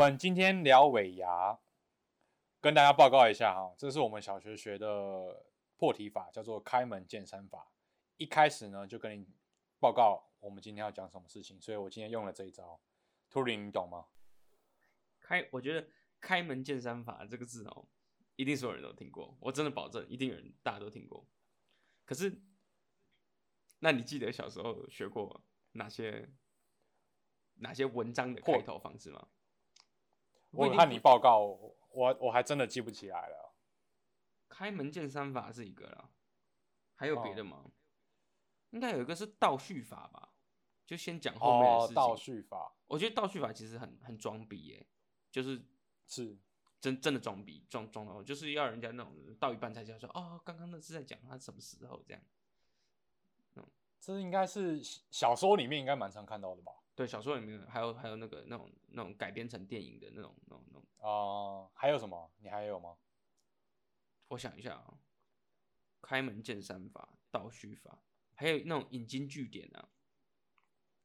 我们今天聊尾牙，跟大家报告一下哈，这是我们小学学的破题法，叫做开门见山法。一开始呢，就跟你报告我们今天要讲什么事情，所以我今天用了这一招。图灵，你懂吗？开，我觉得“开门见山法”这个字哦，一定所有人都听过，我真的保证，一定有人大家都听过。可是，那你记得小时候学过哪些哪些文章的开头方式吗？我看你报告，我我还真的记不起来了。开门见山法是一个了，还有别的吗？应该有一个是倒叙法吧，就先讲后面的事情。倒叙法，我觉得倒叙法其实很很装逼耶，就是是真真的装逼，装装到就是要人家那种到一半才讲说哦，刚刚那是在讲他什么时候这样。嗯，这应该是小说里面应该蛮常看到的吧。对，小说里面还有还有那个那种那种改编成电影的那种那种那种哦，还有什么？你还有吗？我想一下啊，开门见山法、倒叙法，还有那种引经据典啊。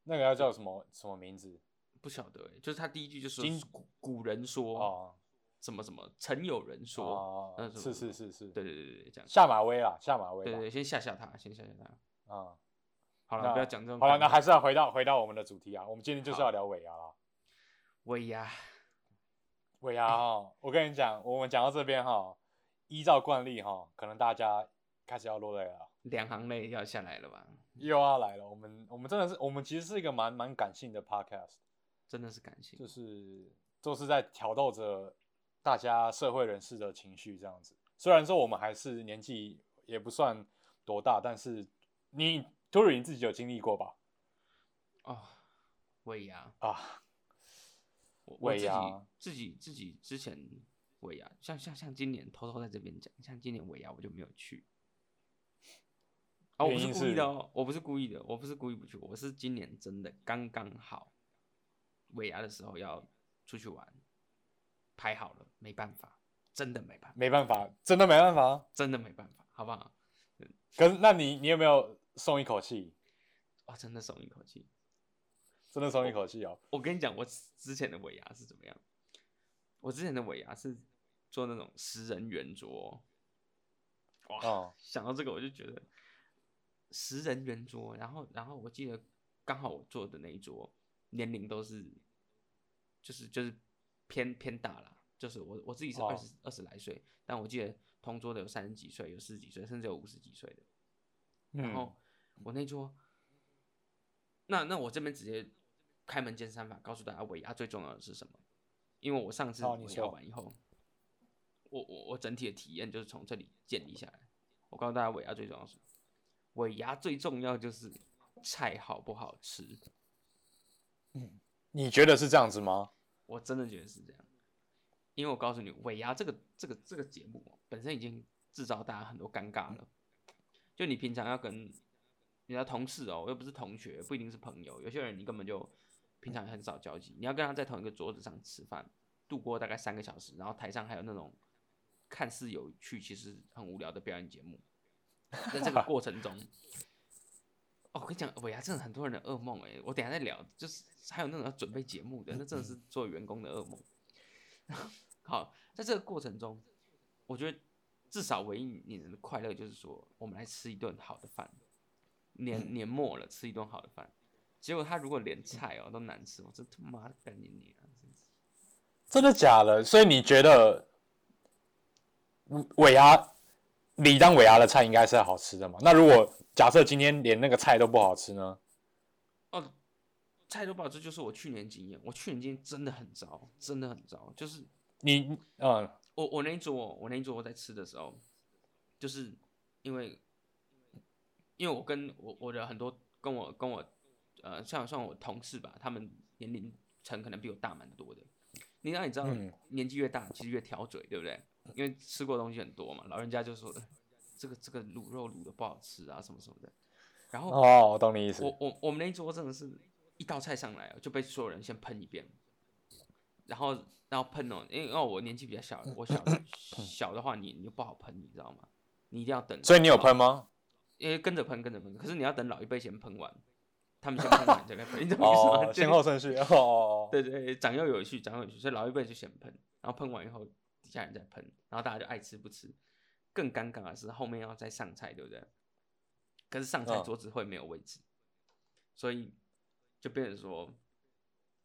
那个要叫什么什么名字？不晓得哎，就是他第一句就是古古人说哦，什么什么曾有人说哦，是是是是，对对对对，这样下马威啊，下马威，对对，先吓吓他，先吓吓他啊。好了，不要讲这种。好了，那还是要回到回到我们的主题啊。我们今天就是要聊尾牙啦。尾牙，尾牙哈，我跟你讲，我们讲到这边哈，依照惯例哈，可能大家开始要落泪了，两行泪要下来了吧？又要来了。我们我们真的是，我们其实是一个蛮蛮感性的 podcast，真的是感性，就是都是在挑逗着大家社会人士的情绪这样子。虽然说我们还是年纪也不算多大，但是你。托瑞，你自己有经历过吧？哦，尾牙啊，尾牙，自己自己之前尾牙，像像像今年偷偷在这边讲，像今年尾牙我就没有去。哦，我不是故意的哦，我不是故意的，我不是故意不去，我是今年真的刚刚好尾牙的时候要出去玩，排好了，没办法，真的没办法，没办法，真的没办法，真的没办法，好不好？可是那你你有没有？松一口气，哦，真的松一口气，真的松一口气哦！我跟你讲，我之前的尾牙是怎么样？我之前的尾牙是做那种十人圆桌，哇！想到这个我就觉得十人圆桌，然后然后我记得刚好我坐的那一桌年龄都是，就是就是偏偏大了，就是我我自己是二十二十来岁，但我记得同桌的有三十几岁，有四十几岁，甚至有五十几岁的，然后。我那桌，那那我这边直接开门见山法，告诉大家尾牙最重要的是什么？因为我上次尾牙完以后，我我我整体的体验就是从这里建立下来。我告诉大家尾牙最重要是什么，尾牙最重要就是菜好不好吃。嗯，你觉得是这样子吗？我真的觉得是这样，因为我告诉你，尾牙这个这个这个节目本身已经制造大家很多尴尬了。就你平常要跟你的同事哦，又不是同学，不一定是朋友。有些人你根本就平常很少交集，你要跟他在同一个桌子上吃饭，度过大概三个小时，然后台上还有那种看似有趣，其实很无聊的表演节目。在这个过程中，哦，我跟你讲，尾牙真的很多人的噩梦哎。我等下再聊，就是还有那种要准备节目的，那真的是做员工的噩梦。好，在这个过程中，我觉得至少唯一你的快乐就是说，我们来吃一顿好的饭。年年末了，吃一顿好的饭，结果他如果连菜哦都难吃，我真他妈的干你你啊！真的假的？所以你觉得尾牙你当尾牙的菜应该是好吃的嘛？那如果假设今天连那个菜都不好吃呢？哦，菜都不好吃，就是我去年经验，我去年经验真的很糟，真的很糟。就是你，嗯，我我那一桌，我那一桌我在吃的时候，就是因为。因为我跟我我的很多跟我跟我呃像像我同事吧，他们年龄层可能比我大蛮多的。你让你知道，年纪越大，其实越挑嘴，对不对？因为吃过东西很多嘛，老人家就说 这个这个卤肉卤的不好吃啊，什么什么的。然后哦，我懂你意思。我我我们那一桌真的是一道菜上来就被所有人先喷一遍，然后然后喷哦，因为哦我年纪比较小，我小 小的话你你就不好喷，你知道吗？你一定要等。所以你有喷吗？因为跟着喷，跟着喷，可是你要等老一辈先喷完，他们先喷完再来喷，你懂我意思吗？哦，先后顺序，对对对，长幼有序，长幼有序，所以老一辈就先喷，然后喷完以后底下人再喷，然后大家就爱吃不吃。更尴尬的是后面要再上菜，对不对？可是上菜嗯桌子会没有位置，所以就变成说，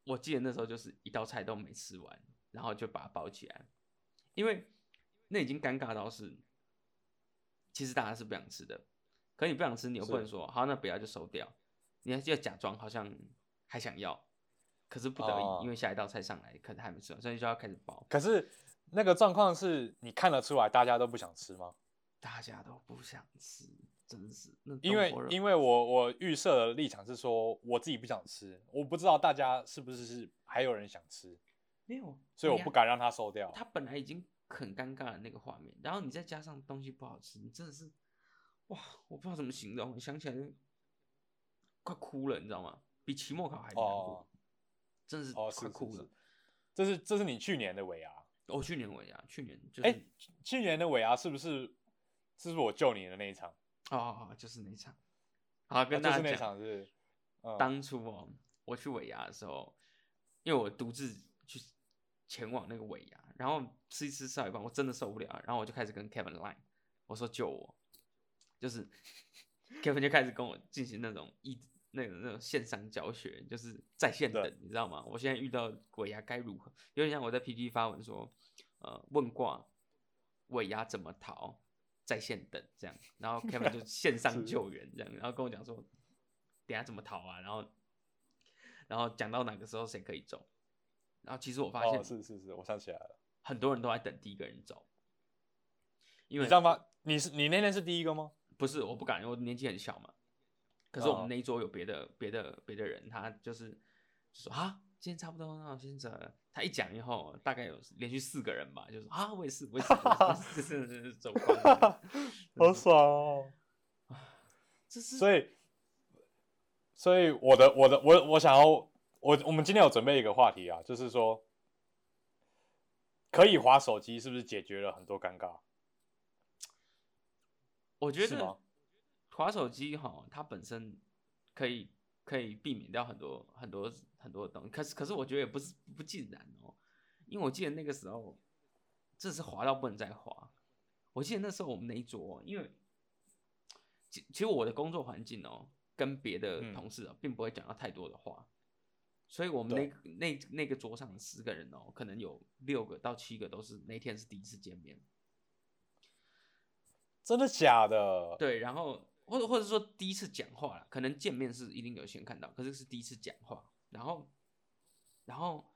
我记得那时候就是一道菜都没吃完，然后就把它包起来，因为那已经尴尬到是，其实大家是不想吃的，可你不想吃，你又不能说好，那不要就收掉，你还要假装好像还想要，可是不得已，哦。因为下一道菜上来，可能还没吃完，所以就要开始包，可是那个状况是你看得出来大家都不想吃吗？大家都不想吃，真是那因为因为我我预设的立场是说我自己不想吃，我不知道大家是不是是还有人想吃，没有，所以我不敢让他收掉。他本来已经很尴尬的那个画面，然后你再加上东西不好吃，你真的是，哇，我不知道怎么形容，想起来就快哭了，你知道吗？比期末考还难过，哦真的是哦，是是是快哭了。，这是这是你去年的尾牙，哦、去年尾牙，去年就是，哎去年的尾牙是不是是不是我救你的那一场？哦哦哦，就是那场。好，跟啊就是那大家讲，场是，嗯，当初哦，我去尾牙的时候，因为我独自去前往那个尾牙，然后吃一吃吃到一半，我真的受不了，然后我就开始跟 Kevin line，我说救我，就是 Kevin 就开始跟我进行那种一那种那种线上教学，就是在线等，你知道吗？我现在遇到鬼牙该如何，有点像我在 PPT 发文说，呃，问卦尾牙怎么逃，在线等这样，然后 Kevin 就线上救援这样，然后跟我讲说，等下怎么逃啊，然后然后讲到哪个时候谁可以走，然后其实我发哦，现是是是，我想起来了。很多人都在等第一个人走，因为你知道吗？你是你那天是第一个吗？不是我不敢，因为我年纪很小嘛。可是我们哦那一桌有别的、别的、别的人，他就是就说啊，今天差不多，那我先走了。他一讲以后，大概有连续四个人吧，就说啊，我也是，我也是，是就是就是走光了。好爽哦！这是所以，所以我的我的我我想要我我们今天有准备一个话题啊，就是说可以划手机是不是解决了很多尴尬？我觉得滑手机哈，它本身可以可以避免掉很多很多很多的东西，可是可是我觉得也不是不尽然哦，因为我记得那个时候，这是滑到不能再滑。我记得那时候我们那一桌哦，因为其其实我的工作环境哦，跟别的嗯。同事哦，并不会讲到太多的话，所以我们那那那个桌上十个人哦，可能有六个到七个都是那天是第一次见面。真的假的？对，然后或者或者说第一次讲话了，可能见面是一定有先看到，可是是第一次讲话，然后然后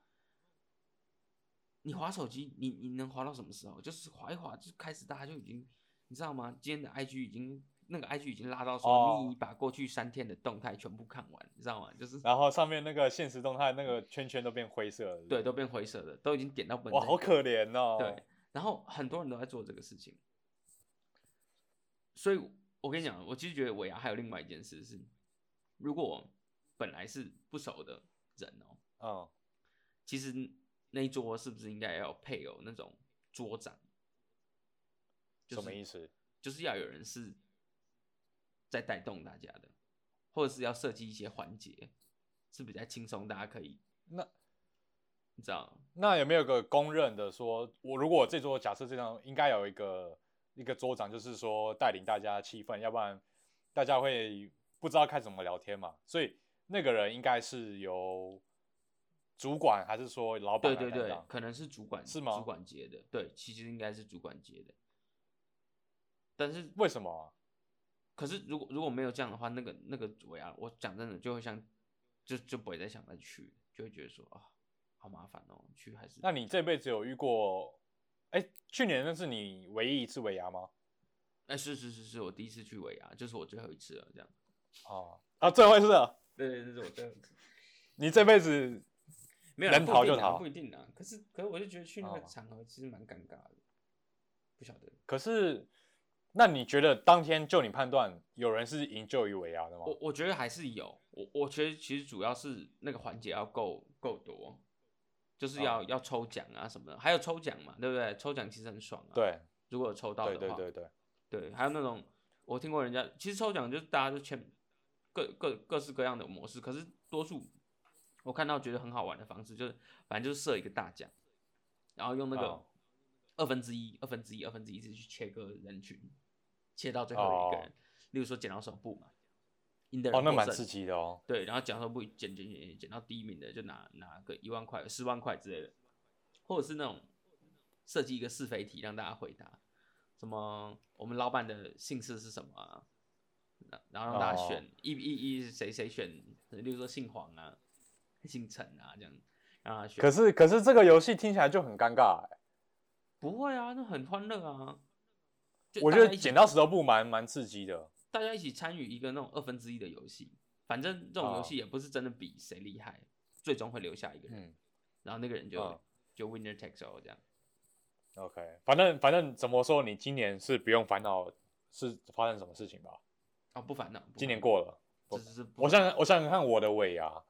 你划手机，你你能划到什么时候？就是划一划就开始大家就已经你知道吗？今天的 IG 已经那个 IG 已经拉到说哦你把过去三天的动态全部看完，你知道吗？就是然后上面那个现实动态那个圈圈都变灰色了对，都变灰色的，都已经点到本哇，好可怜哦。对，然后很多人都在做这个事情，所以我跟你讲，我其实觉得尾牙还有另外一件事是，如果本来是不熟的人哦，嗯，其实那一桌是不是应该要配有那种桌长？就是什么意思？就是要有人是在带动大家的，或者是要设计一些环节是比较轻松，大家可以那你知道那有没有个公认的说，我如果这桌假设这张，应该有一个一个桌长，就是说带领大家的气氛，要不然大家会不知道该怎么聊天嘛。所以那个人应该是由主管还是说老板对对对来，可能是主管是吗主管接的，对，其实应该是主管接的。但是，为什么啊？可是如果如果没有这样的话，那个那个尾牙，我讲真的就会像，就就不会再想再去，就会觉得说啊，好麻烦哦，去还是那你这辈子有遇过？哎，去年那是你唯一一次尾牙吗？哎、是是是是，我第一次去尾牙，就是我最后一次了，这样。哦，啊，最后一次了，对 对，这是我最后一次。你这辈子没有啦能逃就逃不一定啊。可是可是我就觉得去那个哦场合其实蛮尴尬的，不晓得。可是，那你觉得当天就你判断有人是营救于尾牙的吗？我我觉得还是有，我我觉得其实主要是那个环节要够够多，就是要、哦要抽奖啊什么的，还有抽奖嘛，对不对？抽奖其实很爽啊。，对如果有抽到的话，对对对对，对还有那种我听过人家，其实抽奖就是大家就签各各各式各样的模式，可是多数我看到觉得很好玩的方式，就是反正就是设一个大奖，然后用那个哦二分之一、二分之一、二分之一，去切割人群，切到最后一个人。例如说剪刀手布嘛，赢的人哦，那蛮刺激的哦。对，然后剪刀手布剪剪剪剪剪到第一名的就拿拿个一万块、十万块之类的，或者是那种设计一个是非题让大家回答，什么我们老板的姓氏是什么啊？然然后让大家选、哦一一一谁谁选，例如说姓黄啊、姓陈啊这样，让他选。可是可是这个游戏听起来就很尴尬哎。不会啊，那很欢乐啊。我觉得剪刀石头布蛮蛮刺激的。大家一起参与一个那种二分之一的游戏，反正这种游哦戏也不是真的比谁厉害，最终会留下一个人，嗯。然后那个人就、嗯就 winner takes all 这样。，OK，反正反正怎么说，你今年是不用烦恼是发生什么事情吧？哦，不烦恼，不今年过了，我想想我想想看我的尾牙，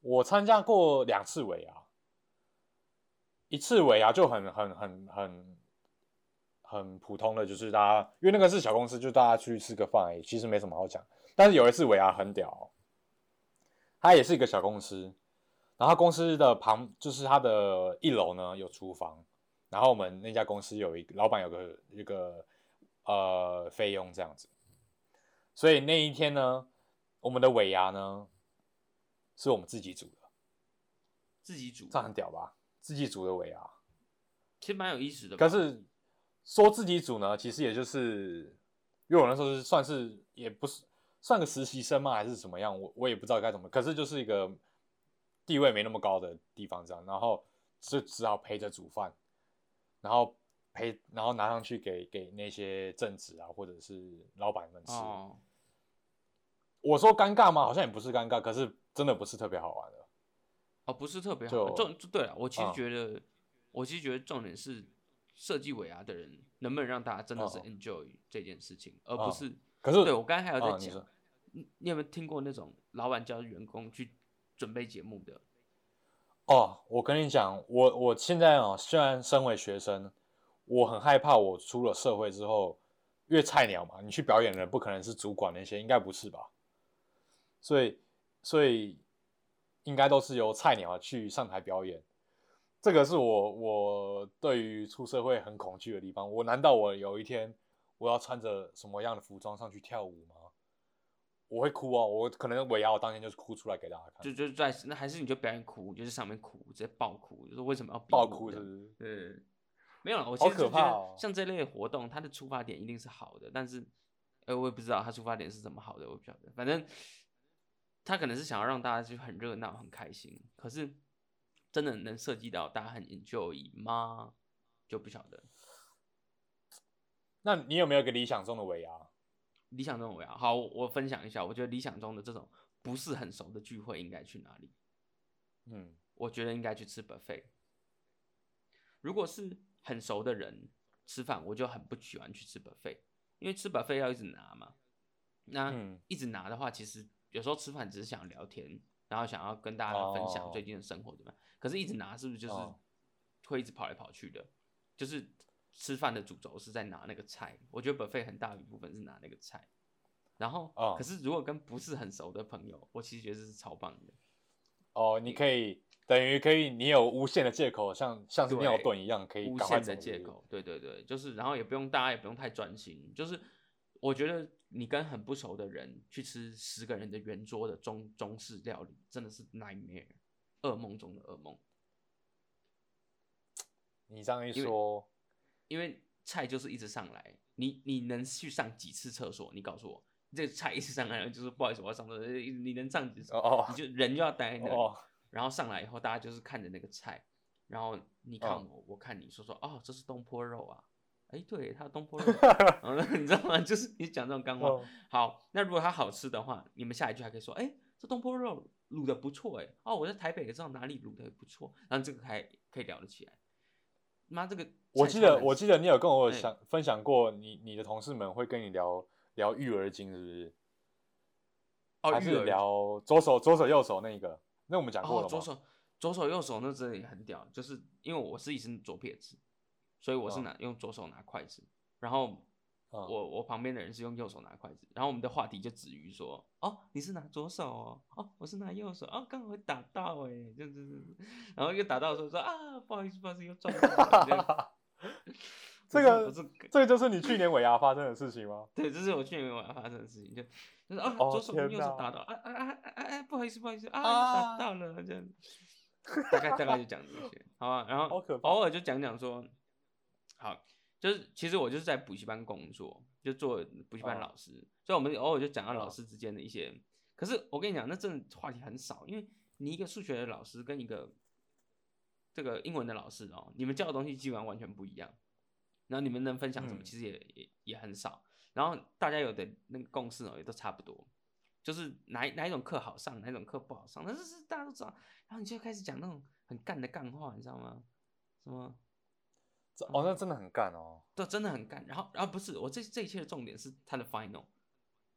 我参加过两次尾牙，一次尾牙就很很很很很普通的，就是大家因为那个是小公司，就大家去吃个饭而已，其实没什么好讲。但是有一次尾牙很屌哦、它也是一个小公司，然后公司的旁就是他的一楼呢有厨房，然后我们那家公司有一个老板有个一个呃费用这样子，所以那一天呢，我们的尾牙呢是我们自己煮的，自己煮这，很屌吧？自己煮的尾牙，其实蛮有意思的。可是说自己煮呢，其实也就是因为我那时候是算是也不是算个实习生嘛，还是怎么样？我我也不知道该怎么，可是就是一个地位没那么高的地方这样，然后就只好陪着煮饭，然后陪然后拿上去给给那些正职啊或者是老板们吃。哦，我说尴尬吗？好像也不是尴尬，可是真的不是特别好玩的。哦，不是特别好。重就对了，我其实嗯觉得，我其实觉得重点是设计尾牙的人能不能让大家真的是嗯 enjoy 这件事情，而不嗯是。可是对我刚才还有在讲啊你，有没有听过那种老板叫员工去准备节目的？哦，我跟你讲，我我现在哦，虽然身为学生，我很害怕我出了社会之后，因为菜鸟嘛，你去表演的人不可能是主管那些，应该不是吧？所以所以应该都是由菜鸟去上台表演。这个是我我对于出社会很恐惧的地方。我难道我有一天我要穿着什么样的服装上去跳舞吗？我会哭哦，我可能尾牙我当天就是哭出来给大家看，就就是在那还是你就表演哭，就是上面哭，直接爆哭，就是为什么要逼爆哭是不是？对，没有了。我其实觉得像这类的活动，它的出发点一定是好的，但是，呃，我也不知道它出发点是怎么好的，我不晓得。反正他可能是想要让大家就很热闹、很开心，可是真的能涉及到大家很 enjoy 吗？就不晓得。那你有没有个理想中的尾牙？理想中的尾牙，好，我分享一下，我觉得理想中的这种不是很熟的聚会应该去哪里？嗯，我觉得应该去吃 buffet。如果是很熟的人吃饭，我就很不喜欢去吃 buffet，因为吃 buffet 要一直拿嘛。那嗯一直拿的话，其实有时候吃饭只是想聊天，然后想要跟大家分享哦最近的生活怎么样。可是，一直拿是不是就是哦会一直跑来跑去的？就是吃饭的主轴是在拿那个菜，我觉得 buffet 很大一部分是拿那个菜。然后，哦可是如果跟不是很熟的朋友，我其实觉得这是超棒的。哦，你可以等于可以，你有无限的借口，像像是尿遁一样，可以无限的借口，对对对，就是然后也不用大家也不用太专心，就是我觉得你跟很不熟的人去吃十个人的圆桌的中中式料理，真的是 nightmare，噩梦中的噩梦，你这样一说，因为菜就是一直上来，你你能去上几次厕所？你告诉我，这个菜一直上来，就是不好意思我要上厕所，你能上几次？哦哦你就人就要待在那里，哦，然后上来以后，大家就是看着那个菜，然后你看嗯我，我看你，说说哦，这是东坡肉啊，哎，对，它的东坡肉，然后 你知道吗？就是你讲这种干话。哦好，那如果它好吃的话，你们下一句还可以说，哎，这东坡肉卤的不错，哎，哦，我在台北也知道哪里卤的不错，然后这个还可以聊得起来。妈，这个我记得我记得你有跟我哎想分享过，你你的同事们会跟你聊聊育儿经，是不是？哦，还是聊左手左手右手那个？那我们讲过了哦，左手左手右手那真的也很屌，就是因为我是一身左撇子，所以我是哦拿、用左手拿筷子，然后嗯。我我旁边的人是用右手拿筷子，然后我们的话题就止于说，哦，你是拿左手哦，哦，我是拿右手，哦，刚好会打到哎，就是，然后又打到的时候说啊，不好意思，不好意思，又撞到了，这样。这个这个就是你去年尾牙发生的事情吗？对，这是我去年尾牙发生的事情，就就是啊，哦左手跟右手打到，啊啊啊啊啊，不好意思，不好意思，啊，啊打到了，这样，大概大概就讲这些，好吧，然后偶尔就讲讲说，好，就是其实我就是在补习班工作，就做补习班哦老师，所以我们偶尔就讲到老哦师之间的一些，可是我跟你讲，那真的话题很少，因为你一个数学的老师跟一个这个英文的老师哦，你们教的东西基本上完全不一样，然后你们能分享什么，嗯其实也也也很少。然后大家有的那个共识哦，也都差不多，就是哪哪一种课好上，哪一种课不好上，但是是大家都知道。然后你就开始讲那种很干的干话，你知道吗？什么这哦，那真的很干哦。对真的很干。然后然后不是我这这一切的重点是他的 final，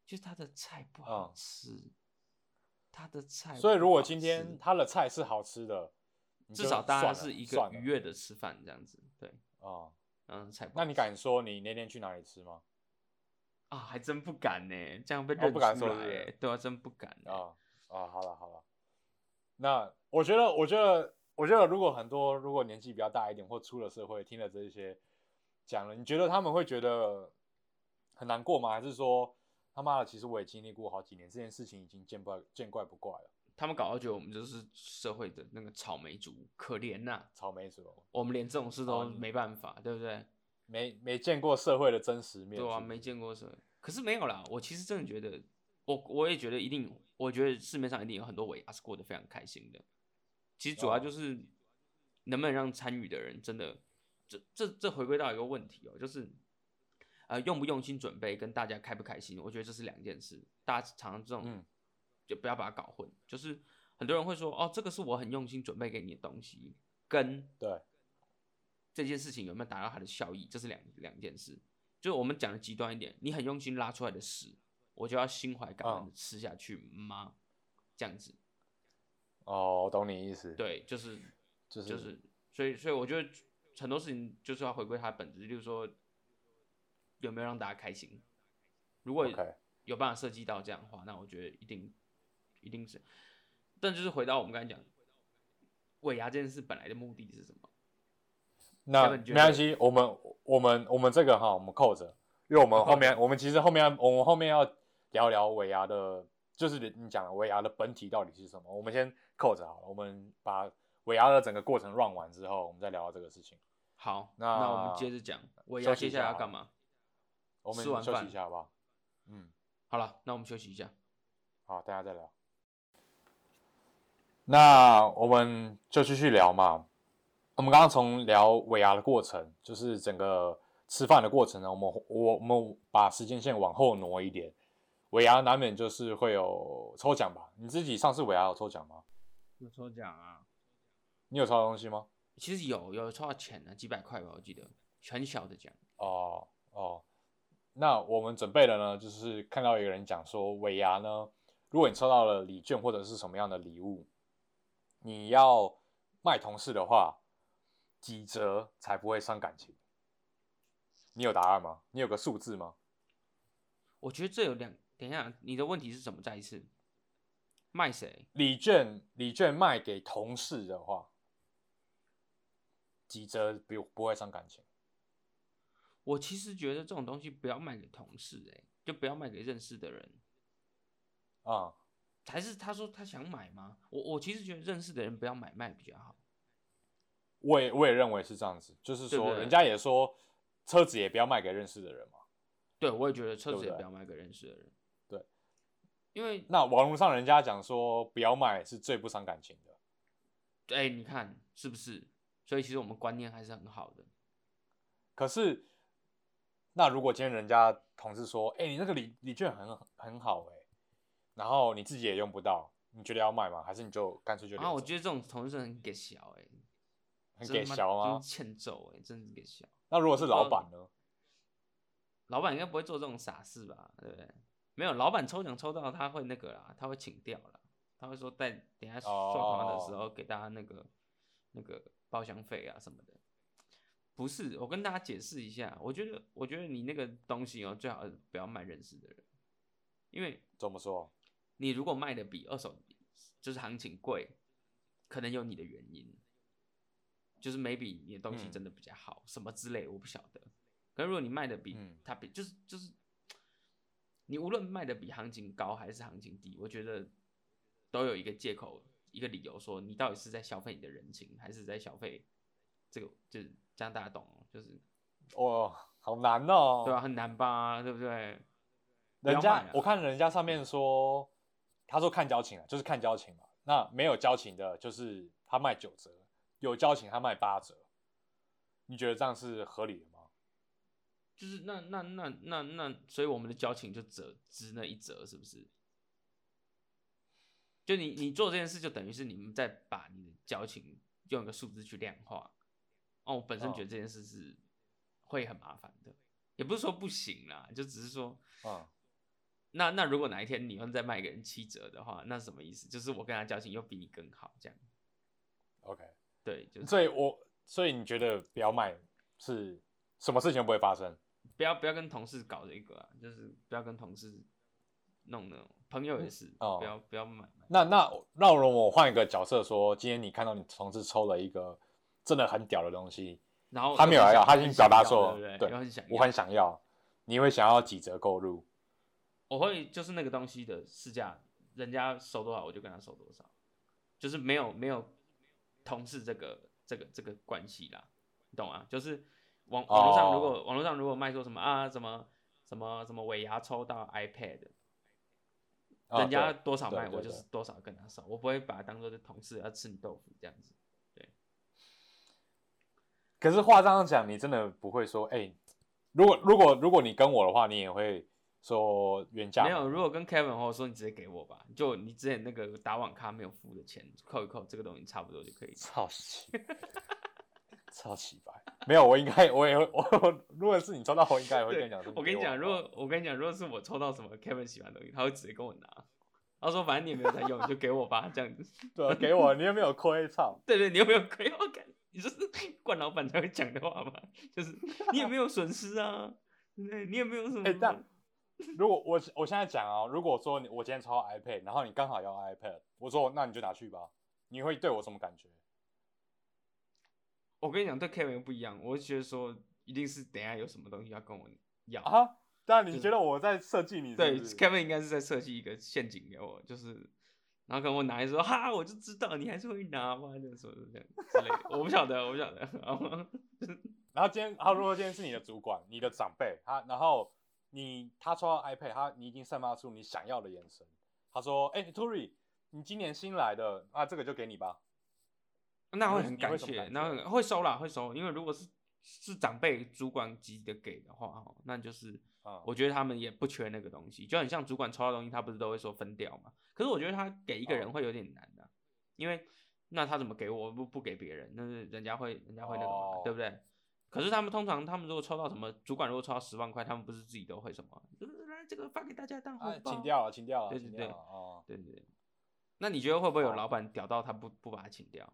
就是他的菜不好嗯吃，他的菜。所以如果今天他的菜是好吃的，至少大家是一个愉悦的吃饭这样子，对，哦。嗯，菜不那你敢说你那天去哪里吃吗？啊？还真不敢呢，这样被哦认不敢说对啊，真不敢欸。啊啊，好了好了，那我觉得，我觉得，我觉得，如果很多如果年纪比较大一点或出了社会，听了这些讲了，你觉得他们会觉得很难过吗？还是说他妈的，其实我也经历过好几年，这件事情已经见怪见怪不怪了？他们搞到觉得我们就是社会的那个草莓族，可怜呐、草莓族我们连这种事哦都你没办法，对不对？没没见过社会的真实面，对啊，没见过社会。可是没有啦，我其实真的觉得，我我也觉得一定，我觉得市面上一定有很多尾牙是过得非常开心的。其实主要哦就是能不能让参与的人真的，这这这回归到一个问题哦，就是呃用不用心准备跟大家开不开心，我觉得这是两件事。大家常常这种、嗯就不要把它搞混，就是很多人会说哦，这个是我很用心准备给你的东西，跟对这件事情有没有达到它的效益，这是两两件事。就是我们讲的极端一点，你很用心拉出来的屎，我就要心怀感恩的嗯吃下去吗？这样子，哦，我懂你意思，，对，就是就是就是，所以所以我觉得很多事情就是要回归它的本质，就是说有没有让大家开心。如果有办法设计到这样的话，那我觉得一定一定是。但就是回到我们刚才讲，尾牙这件事本来的目的是什么？那没关系，我们我们我们这个哈，我们扣着，因为我们后面我们其实后面我们后面要聊聊尾牙的，就是你讲的尾牙的本体到底是什么，我们先扣着好了，我们把尾牙的整个过程 run 完之后，我们再聊到这个事情。好，那那我们接着讲尾休牙接下来要干嘛？我们休息一下好不好？嗯，好了，那我们休息一下。好，大家再聊。那我们就继续聊嘛。我们刚刚从聊尾牙的过程，就是整个吃饭的过程呢，我们我我们把时间线往后挪一点。尾牙难免就是会有抽奖吧？你自己上次尾牙有抽奖吗？有抽奖啊？你有抽到东西吗？其实有有抽到钱的，几百块吧，我记得很小的奖。哦哦，那我们准备的呢，就是看到有人讲说尾牙呢，如果你抽到了礼券或者是什么样的礼物，你要卖同事的话，几折才不会伤感情？你有答案吗？你有个数字吗？我觉得这有两，等一下，你的问题是什么？再一次，卖谁？礼券礼券卖给同事的话，几折不不会伤感情？我其实觉得这种东西不要卖给同事、欸，就不要卖给认识的人。啊、还是他说他想买吗？我我其实觉得认识的人不要买卖比较好。我也我也认为是这样子，就是对对说人家也说车子也不要卖给认识的人嘛。对，我也觉得车子也不要卖给认识的人。对，因为那网络上人家讲说不要卖是最不伤感情的，哎、你看是不是？所以其实我们观念还是很好的。可是那如果今天人家同事说，哎、你那个礼礼券很很好哎、然后你自己也用不到，你觉得要卖吗？还是你就干脆就啊，我得觉得这种同事很给小哎、很给小吗？欠揍哎、真是给小。那如果是老板呢？老板应该不会做这种傻事吧？对不对？没有，老板抽奖抽到他会那个啦，他会请掉了，他会说在等下刷卡的时候给大家那个、那个包厢费啊什么的。不是，我跟大家解释一下，我觉得，我觉得你那个东西哦，最好不要卖认识的人，因为怎么说？你如果卖的比二手就是行情贵，可能有你的原因，就是 maybe 你的东西真的比较好，什么之类，我不晓得。可是如果你卖的比他比，就是就是，你无论卖的比行情高还是行情低，我觉得都有一个借口，一个理由，说你到底是在消费你的人情，还是在消费这个，就是这样大家懂，就是哦，好难哦，对啊，很难吧，对不对？人家我看人家上面说，他说看交情啊，就是看交情嘛。那没有交情的，就是他卖九折；有交情，他卖八折。你觉得这样是合理的？就是那那那那那，所以我们的交情就折值那一折，是不是？就你你做这件事，就等于是你们在把你的交情用一个数字去量化。哦，我本身觉得这件事是会很麻烦的，也不是说不行啦，就只是说，啊，那那如果哪一天你又再卖给人七折的话，那是什么意思？就是我跟他交情又比你更好，这样。OK，对，就所以，我所以你觉得不要卖是什么事情不会发生？不要不要跟同事搞这个啊，就是不要跟同事弄那种朋友也是，哦不要不要买。那那让我换一个角色说，今天你看到你同事抽了一个真的很屌的东西，然后他没有来要，他已经表达说，对，我很想要，你会想要几折购入？我会就是那个东西的市价，人家收多少我就跟他收多少，就是没有没有同事这个这个这个关系啦，你懂吗？就是。网网络上如果网络上如果卖说什么啊什么什么什么尾牙抽到 iPad，人家多少卖我就是多少跟他收，我不会把它当做是同事要吃你豆腐这样子。对。可是话这样讲，你真的不会说，哎，如果如果如果你跟我的话，你也会说原价？没有，如果跟 Kevin 或者说你直接给我吧，就你之前那个打网咖没有付的钱扣一扣，这个东西差不多就可以。超奇！超奇怪，没有，我应该我也会我，如果是你抽到，我应该也会跟你讲。我跟你讲，如果我跟你讲，如果是我抽到什么 Kevin 喜欢的东西，他会直接跟我拿。他说：“反正你也没有在用，你就给我吧，这样子。”对，给我，你有没有亏？操！对对，你有没有亏？我感你就是冠老板才会讲的话嘛，就是你也没有损失啊，对，你也没有什么。哎，但如果我我现在讲啊，如果说我今天抽到 iPad，然后你刚好要 iPad，我说那你就拿去吧，你会对我什么感觉？我跟你讲，对 Kevin 不一样。我觉得说，一定是等下有什么东西要跟我要啊。但你觉得我在设计你？对，Kevin 应该是在设计一个陷阱给我，就是，然后跟我拿一说，哈，我就知道你还是会拿嘛，就说这样之类的。我不晓得，我不晓得。然后今天，然后如果今天是你的主管，你的长辈，他，然后你他抽到 iPad，他你已经散发出你想要的眼神。他说，哎，Tory，你今年新来的，啊，这个就给你吧。那会很感谢，那会收啦，会收。因为如果是是长辈、主管级的给的话，那就是，我觉得他们也不缺那个东西。就很像主管抽到东西，他不是都会说分掉嘛？可是我觉得他给一个人会有点难的，因为那他怎么给我不不给别人？那是人家会人家会那个嘛，对不对？可是他们通常他们如果抽到什么主管如果抽到十万块，他们不是自己都会什么？来这个发给大家当红包，请掉了，请掉了，对对对，哦，对对。那你觉得会不会有老板屌到他不不把他请掉？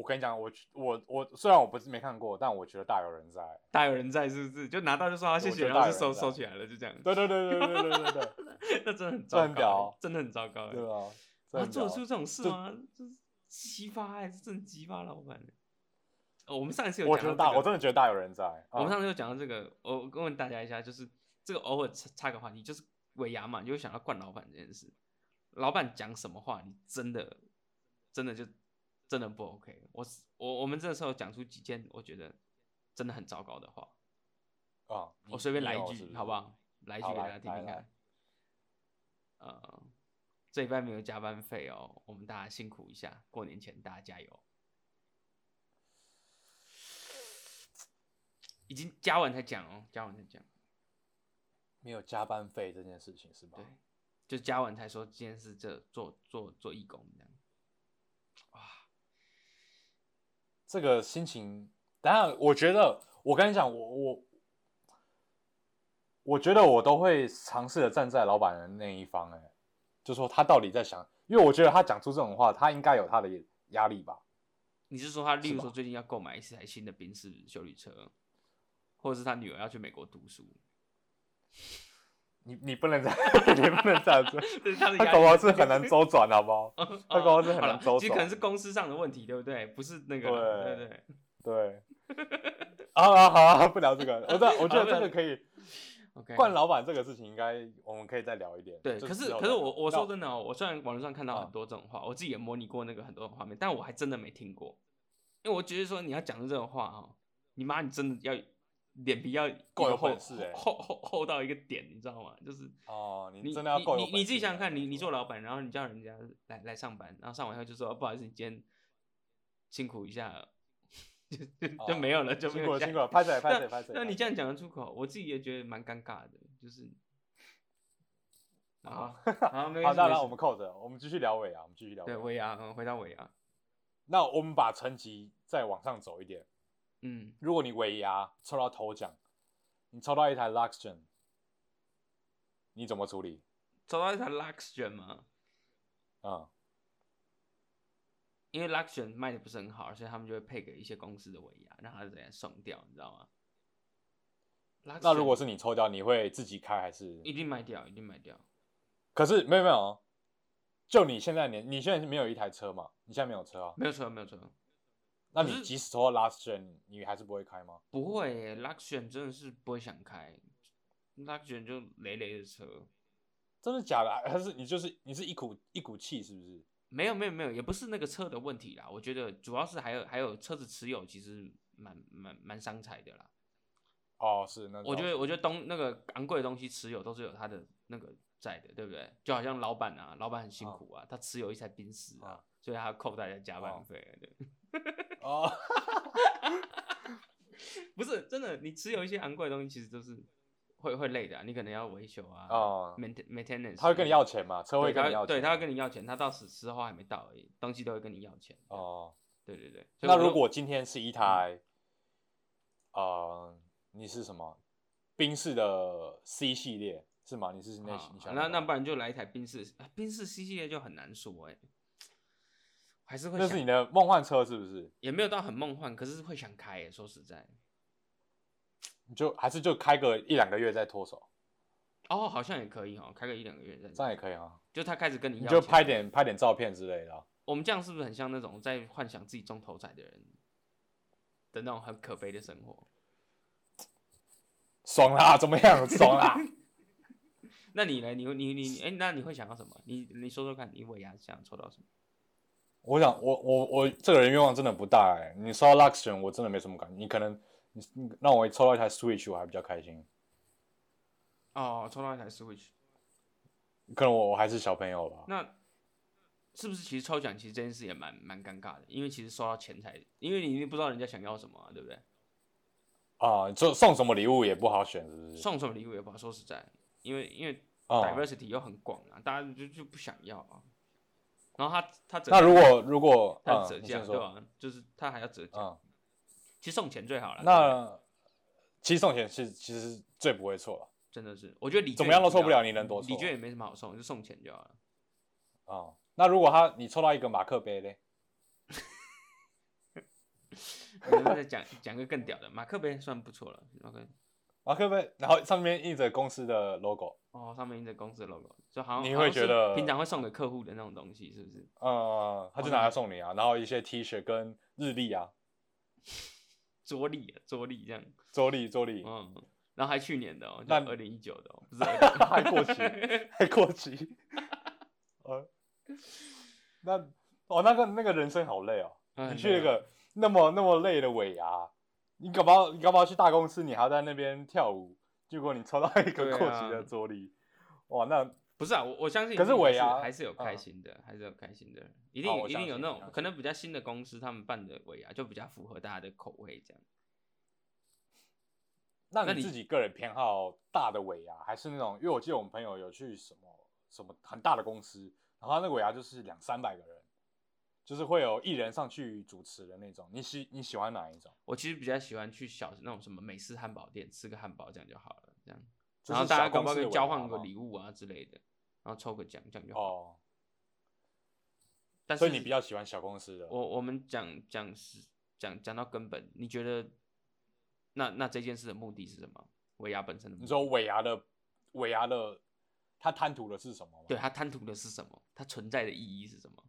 我跟你讲，我我我虽然我不是没看过，但我觉得大有人在，大有人在是不是？就拿到就说啊谢谢，然后就收收起来了，就这样。对对对对对对对对，那真的很糟糕，真的很糟糕，对吧？他做得出这种事吗？就是激发还是真激发老板？我们上一次有讲，我觉得大，我真的觉得大有人在。我们上次有讲到这个，我问大家一下，就是这个偶尔插插个话题，就是尾牙嘛，你就想要灌老板这件事。老板讲什么话，你真的真的就。真的不 OK，我我我们这时候讲出几件我觉得真的很糟糕的话啊，我随便来一句好不好？来一句给大家听听看。呃，这一班没有加班费哦，我们大家辛苦一下，过年前大家加油。已经加完才讲哦，加完才讲。没有加班费这件事情是吧？对，就加完才说今天是这做做做义工这样。这个心情，等下，我觉得，我跟你讲，我我，我觉得我都会尝试的站在老板的那一方，哎，就说他到底在想，因为我觉得他讲出这种话，他应该有他的压力吧，你是说他，例如说最近要购买一台新的宾士修理车，或者是他女儿要去美国读书，你你不能这样，你不能这样子，他的他搞不好是很难周转，好不好？哦 他搞不好是很难周转其实可能是公司上的问题，对不对？不是那个，对对对。对。啊啊好啊，不聊这个，我这我觉得好这个可以。OK，冠老板这个事情，应该我们可以再聊一点。对，可是可是我我那说真的哦，我虽然网络上看到啊很多这种话，我自己也模拟过那个很多种画面，但我还真的没听过，因为我觉得说你要讲这种话哦，你妈你真的要脸皮要够有厚厚厚厚到一个点，你知道吗？就是哦，你你真的要够有你你你自己想想看，你你做做老板，然后你叫人家来来上班，然后上完以后就说、哦不好意思，你今天辛苦一下，就就就哦没有了，就没有辛苦了辛苦了，拍谁 拍谁拍谁。那你这样讲得出口，我自己也觉得蛮尴尬的，就是。好 好，那那我们扣着，我们继续聊尾啊，我们继续聊对尾。尾牙，嗯，回到尾牙，那我们把层级再往上走一点。嗯，如果你尾牙抽到头奖，你抽到一台 Luxgen，你怎么处理？抽到一台 Luxgen 吗，嗯，因为 Luxgen 卖的不是很好，所以他们就会配给一些公司的尾牙，让它直接送掉，你知道吗？那如果是你抽掉，你会自己开还是？一定卖掉，一定卖掉，可是没有没有哦，就你现在年，你现在是没有一台车嘛？你现在没有车啊？没有车，没有错，那你即使抽到 Last Gen，你还是不会开吗？不会耶，Luxgen 真的是不会想开，Luxgen 就累累的车，真的假的？还是你就是你是一股一股气是不是？没有没有没有，也不是那个车的问题啦，我觉得主要是还有还有车子持有其实蛮蛮蛮伤财的啦。哦，是那我觉得，我觉得东那个昂贵的东西持有都是有它的那个在的，对不对？就好像老板啊，老板很辛苦啊，他持有一台宾士啊，啊所以他扣大家加班哦费，对，哦，不是真的，你持有一些昂贵的东西，其实都是会会累的啊、你可能要维修啊，哦 maintenance，他会跟你要钱嘛？车对，会跟你要对，他会跟你要钱，他到时时候还没到而已，东西都会跟你要钱，哦。对对对。那如果今天是一台，呃，你是什么宾士的 C 系列是吗？你是那好你想那那不不然就来一台宾士，啊宾士 C 系列就很难说哎、还是会想那是你的梦幻车是不是？也没有到很梦幻，可是会想开耶。说实在，你就还是就开个一两个月再脱手，哦，好像也可以哦，开个一两个月再这样也可以啊。就他开始跟你你要钱就拍点拍点照片之类的啊、我们这样是不是很像那种在幻想自己中头彩的人的那种很可悲的生活？爽啦，怎么样？爽啦！那你呢？你你你你，哎、那你会想要什么？你你说说看，你尾牙想抽到什么？我想，我我我这个人愿望真的不大哎、你刷到 Luxury，我真的没什么感觉。你可能你你让我抽到一台 Switch，我还比较开心。哦，抽到一台 Switch，可能我我还是小朋友吧。那是不是其实抽奖其实这件事也蛮蛮尴尬的？因为其实收到钱才，因为你不知道人家想要什么、啊，对不对？啊，就送什么礼物也不好选，是不是？送什么礼物也不好说实在，因为因为哦 diversity 又很广啊，大家就就不想要啊。然后他他折那如果如果嗯他折价、对吧？就是他还要折价，嗯，其实送钱最好了。那其实送钱是其实最不会错了。真的是，我觉得礼怎么样都错不了你能多错礼券也没什么好送，就送钱就好了。啊、那如果他你抽到一个马克杯嘞？我们再讲讲个更屌的，马克杯算不错了。OK，马克杯，然后上面印着公司的 logo，哦，上面印着公司的 logo，就好像你会觉得平常会送给客户的那种东西，是不是？呃，他就拿来送你啊，然后一些 T 恤跟日历啊，桌历啊，桌历这样，桌历桌历，嗯，然后还去年的哦，就那二零一九的哦，不是 20还过期，还过期，呃，那哦，那个那个人生好累哦，嗯你去那个那么那么累的尾牙，你搞不好你搞不好去大公司，你还要在那边跳舞，结果你抽到一个过期的桌历，哇，那不是啊，我我相信可是定尾牙还是有开嗯心的，还是有开心的，一定一定有那种可能比较新的公司他们办的尾牙就比较符合大家的口味这样。那你那你自己个人偏好大的尾牙，还是那种？因为我记得我们朋友有去什么什么很大的公司，然后那个尾牙就是两三百个人，就是会有艺人上去主持的那种。你喜你喜欢哪一种？我其实比较喜欢去小那种什么美式汉堡店吃个汉堡这样就好了，这样，然后大家搞不好可以交换个礼物啊之类的，然后抽个奖这样就好。哦，但是所以你比较喜欢小公司的。我我们讲讲是讲讲到根本，你觉得那那这件事的目的是什么？尾牙本身的目的，你说尾牙的尾牙的，他贪图的是什么吗？对他贪图的是什么？他存在的意义是什么？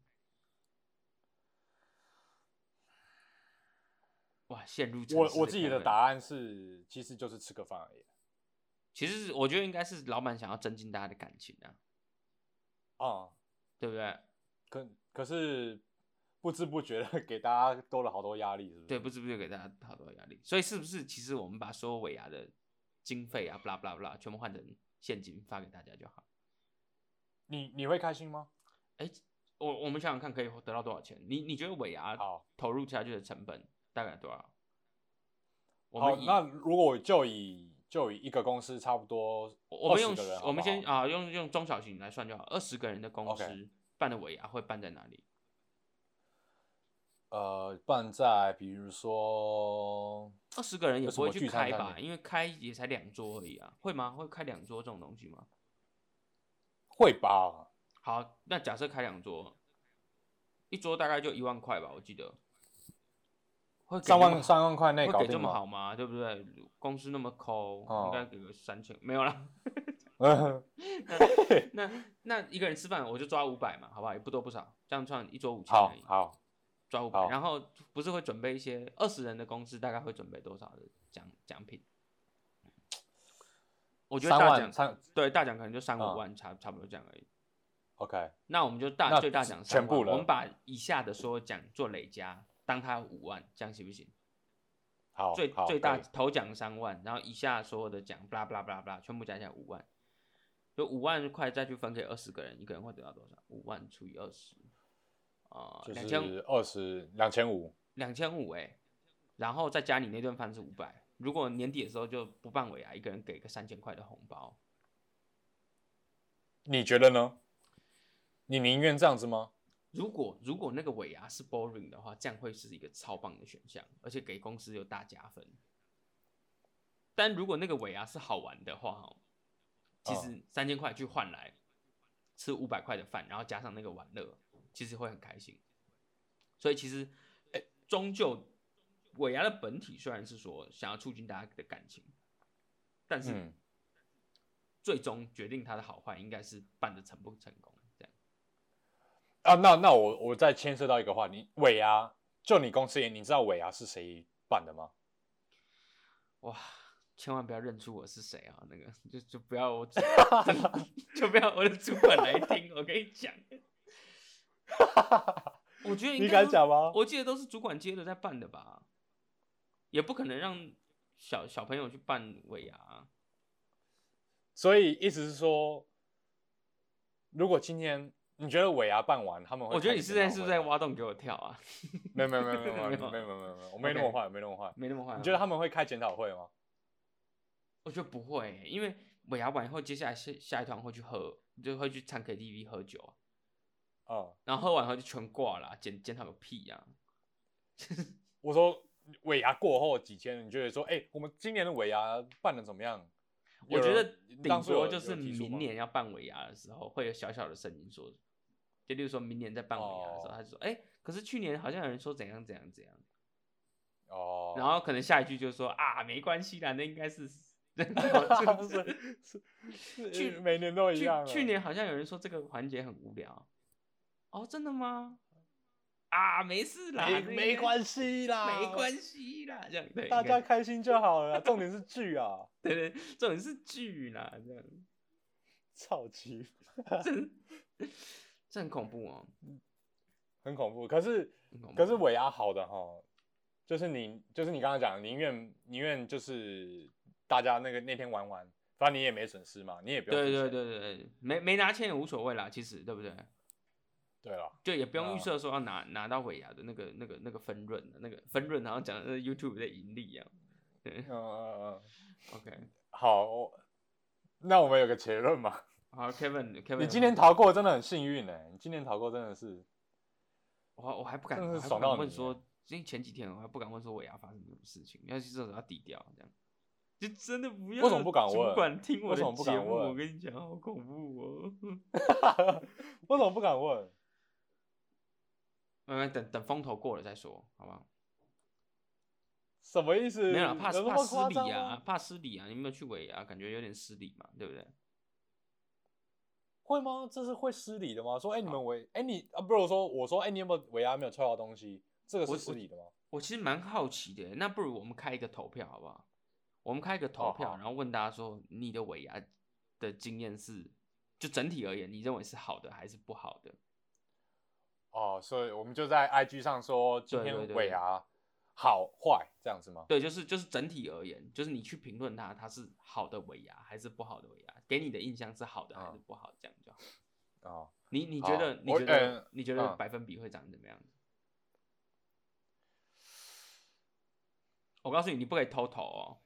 哇，陷入我我自己的答案是，其实就是吃个饭而已。其实是我觉得应该是老板想要增进大家的感情啊，啊、对不对？可可是不知不觉的给大家多了好多压力，是不是？对，不知不觉给大家好多压力。所以是不是其实我们把所有尾牙的经费啊，blah blah blah，全部换成现金发给大家就好？你你会开心吗？哎，我我们想想看，可以得到多少钱？你你觉得尾牙，投入下去的成本大概多少？我好，们以那如果就以就以一个公司差不多20我们用个人好不好，我们先啊用用中小型来算就好，二十个人的公 OK 司办的尾牙会办在哪里？呃办在比如说二十个人也有什么不会去开吧，因为开也才两桌而已啊，会吗？会开两桌这种东西吗？会吧？好，那假设开两桌，一桌大概就一万块吧，我记得。会三万三万块内会给这搞定吗？么好吗？对不对？公司那么抠，哦应该给个三千，没有啦。嗯，那那一个人吃饭我就抓五百嘛，好不好？也不多不少，这样算一桌五千而已，好好，抓五百。然后不是会准备一些二十人的公司大概会准备多少的奖奖品？我觉得大奖对大奖可能就三五嗯万，差差不多这样而已。，OK，那我们就大最大奖三万全部了我们把以下的所有奖做累加，当他五万，这样行不行？好，最好最大头奖三万，然后以下所有的奖，巴拉巴拉巴拉巴拉，全部加起来五万，就五万块再去分给二十个人，一个人会得到多少？五万除以二十，啊，就两千是二十两千五，两千五哎，然后再加你那顿饭是五百。如果年底的时候就不办尾牙，一个人给个三千块的红包，你觉得呢？你宁愿这样子吗？如果如果那个尾牙是 boring 的话，这样会是一个超棒的选项，而且给公司有大加分。但如果那个尾牙是好玩的话，哦，其实三千块去换来吃五百块的饭，然后加上那个玩乐，其实会很开心。所以其实，哎、终究尾牙的本体虽然是说想要促进大家的感情，但是嗯，最终决定它的好坏，应该是办的成不成功。啊，那那我我再牵涉到一个话题，尾牙，就你公司也，你知道尾牙是谁办的吗？哇，千万不要认出我是谁啊！那个就就不要我主，就不要我的主管来听。我跟你讲，我觉得应你敢讲吗？我记得都是主管接的在办的吧，也不可能让小小朋友去办尾牙啊。所以意思是说，如果今天你觉得尾牙办完他们会？我觉得你现在是不是在挖洞给我跳啊？没有没有没有没有没有 没有没有，我没那么坏，没那么坏，没那么坏。你觉得他们会开检讨会吗？我觉得不会，因为尾牙完以后，接下来下下一团会去喝，就会去唱 KTV 喝酒。哦。然后喝完后就全挂了，检检讨个屁呀！我说尾牙过后几天，你觉得说，哎，我们今年的尾牙办的怎么样？我觉得顶多就是明年要办尾牙的时候，会有小小的声音说。就例如说明年再办尾牙的时候，哦他就说，哎、可是去年好像有人说怎样怎样怎样，哦，然后可能下一句就说啊，没关系啦，那应该是。是是是去每年都一去样啊。去年好像有人说这个环节很无聊，哦，真的吗？啊，没事啦，没没关系啦，没关系啦，这样对，大应该家开心就好了啦。重点是剧啊，对 对，这种是剧啦，这样超级真这很恐怖哦，很恐怖。可是可是尾牙好的哈，就是你就是你刚刚讲的，宁愿宁愿就是大家那个那天玩玩，反正你也没损失嘛，你也不用对对对对，没没拿钱也无所谓啦，其实对不对？对了，就也不用预啊设说要拿拿到尾牙的那个那个那个分润的那个分润，好像讲的是 YouTube 的盈利一样。对嗯嗯嗯，，OK，好，那我们有个结论嘛。好，Kevin，Kevin，你今年逃过真的很幸运哎，你今年逃过真的是我我还不敢，真的爽到你敢问说，因为前几天我还不敢问说尾牙发生什么事情，要是这种要低调这样，就真的不要。为什么不敢问主管听我的节目，问我跟你讲，好恐怖哦。为什么不敢问？慢慢等等风头过了再说，好不好？什么意思？没有啦，怕怕失礼啊，怕失礼啊！你有没有去尾牙？感觉有点失礼嘛，对不对？会吗？这是会失礼的吗？说，哎、你们尾，哎、你啊，不如说，我说，哎、你有没有尾牙没有抽到东西？这个我是失礼的吗？我其实蛮好奇的，那不如我们开一个投票好不好？我们开一个投票，哦然后问大家说，你的尾牙的经验是，就整体而言，你认为是好的还是不好的？哦，所以我们就在 IG 上说今天尾牙好坏这样子吗？对，就是就是整体而言，就是你去评论它，它是好的尾牙还是不好的尾牙，给你的印象是好的还是嗯不好，这样就好。哦，你你觉得你觉得、呃你觉得嗯百分比会长怎么样？我告诉你，你不可以偷投哦。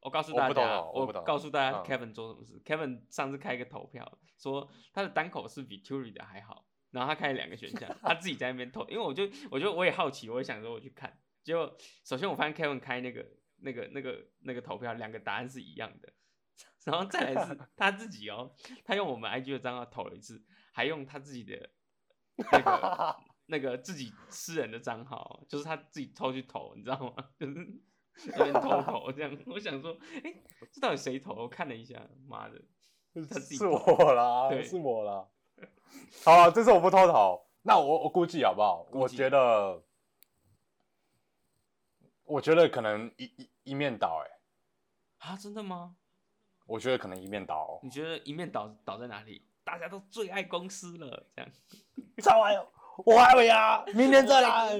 我告诉大家，我告诉大家嗯 Kevin 做什么事。Kevin 上次开一个投票，说他的单口是比 Turi 的还好，然后他开了两个选项，他自己在那边投，因为我就我就我也好奇，我也想说我去看，结果首先我发现 Kevin 开那个那个那个那个投票，两个答案是一样的，然后再来是 他自己哦，他用我们 IG 的账号投了一次，还用他自己的那个 那个自己私人的账号，就是他自己偷去投，你知道吗？就是有点偷投这样。我想说，哎、这到底谁投？我看了一下，妈的，他自己是我啦，对是我啦。好啊，这次我不偷投，那我我估计好不好？我觉得，我觉得可能一一一面倒，哎，啊，真的吗？我觉得可能一面倒，你觉得一面倒倒在哪里？大家都最爱公司了，这样。超爱，我还尾牙，明年再来。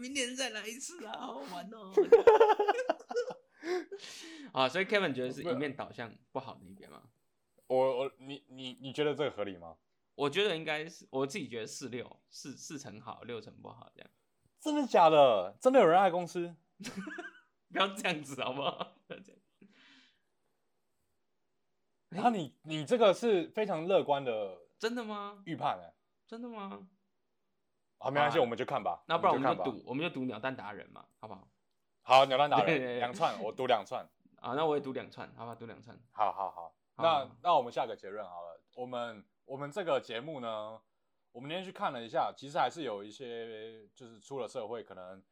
明年再来一次啊，好玩哦。啊，所以 Kevin 觉得是一面倒向不好的一边吗？我我你你你觉得这个合理吗？我觉得应该是我自己觉得四六四四成好，六成不好这样。真的假的？真的有人爱公司？不要这样子好不好？不要这样。然后你你这个是非常乐观的真的吗？预判哎。真的吗？好，没关系，啊我们就看吧。那不然我们就。赌，我们就赌鸟蛋达人嘛，好不好？好，鸟蛋打 对对对人两串，我赌两串。啊，那我也赌两串，好吧，赌两串。好好好，那那我们下个结论好了。我们我们这个节目呢，我们今天去看了一下，其实还是有一些就是出了社会，可能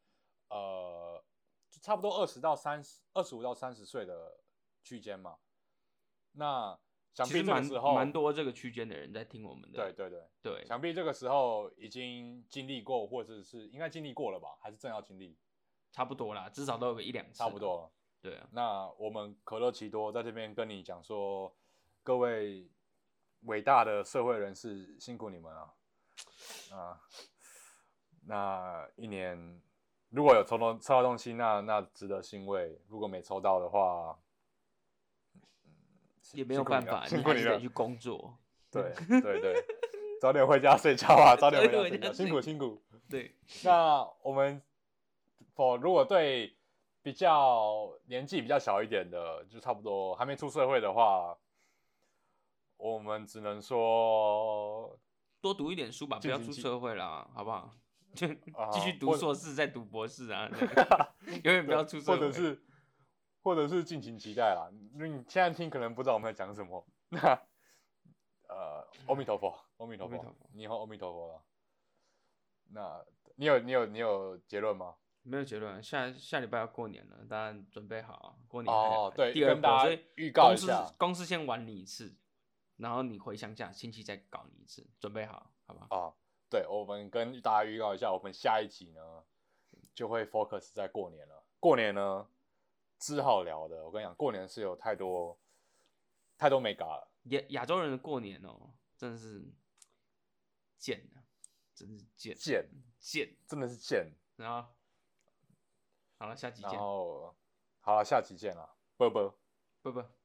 呃就差不多二十到三十、二十五到三十岁的区间嘛。那想必这个时候，蛮多这个区间的人在听我们的。对对对，对，想必这个时候已经经历过，或者是应该经历过了吧，还是正要经历，差不多啦，至少都有个一两次。差不。多了。对啊，那我们可乐奇多在这边跟你讲说，各位伟大的社会人士，辛苦你们了啊！那一年如果有抽到抽到东西，那那值得欣慰；如果没抽到的话，嗯也没有办法，辛苦你了还是得去。工作。对 对对，早点回家睡觉啊，早点回家睡觉，辛苦辛苦。对，那我们否如果对比较年纪比较小一点的，就差不多还没出社会的话，我们只能说多读一点书吧，不要出社会啦，好不好？就啊继续读硕士，再读博士啊，永远不要出社会。或者是或者是敬请期待啦。因为你现在听可能不知道我们在讲什么，那呃，阿弥陀佛，阿弥陀佛你好，阿弥陀佛了。那你有你有你有结论吗？没有结论，下下礼拜要过年了，大家准备好啊，过年还哦对第二波，跟大家所以预告一公司下公司先玩你一次，然后你回乡下，亲戚再搞你一次，准备好，好不好？啊，对，我们跟大家预告一下，我们下一集呢就会 focus 在过年了。过年呢，只好聊的，我跟你讲，过年是有太多太多没嘎了。亚亚洲人的过年哦，真的是贱啊，真是贱贱，贱。真的是贱。然后好了，下集然见，后，好了，下集见了，啵啵。拜拜。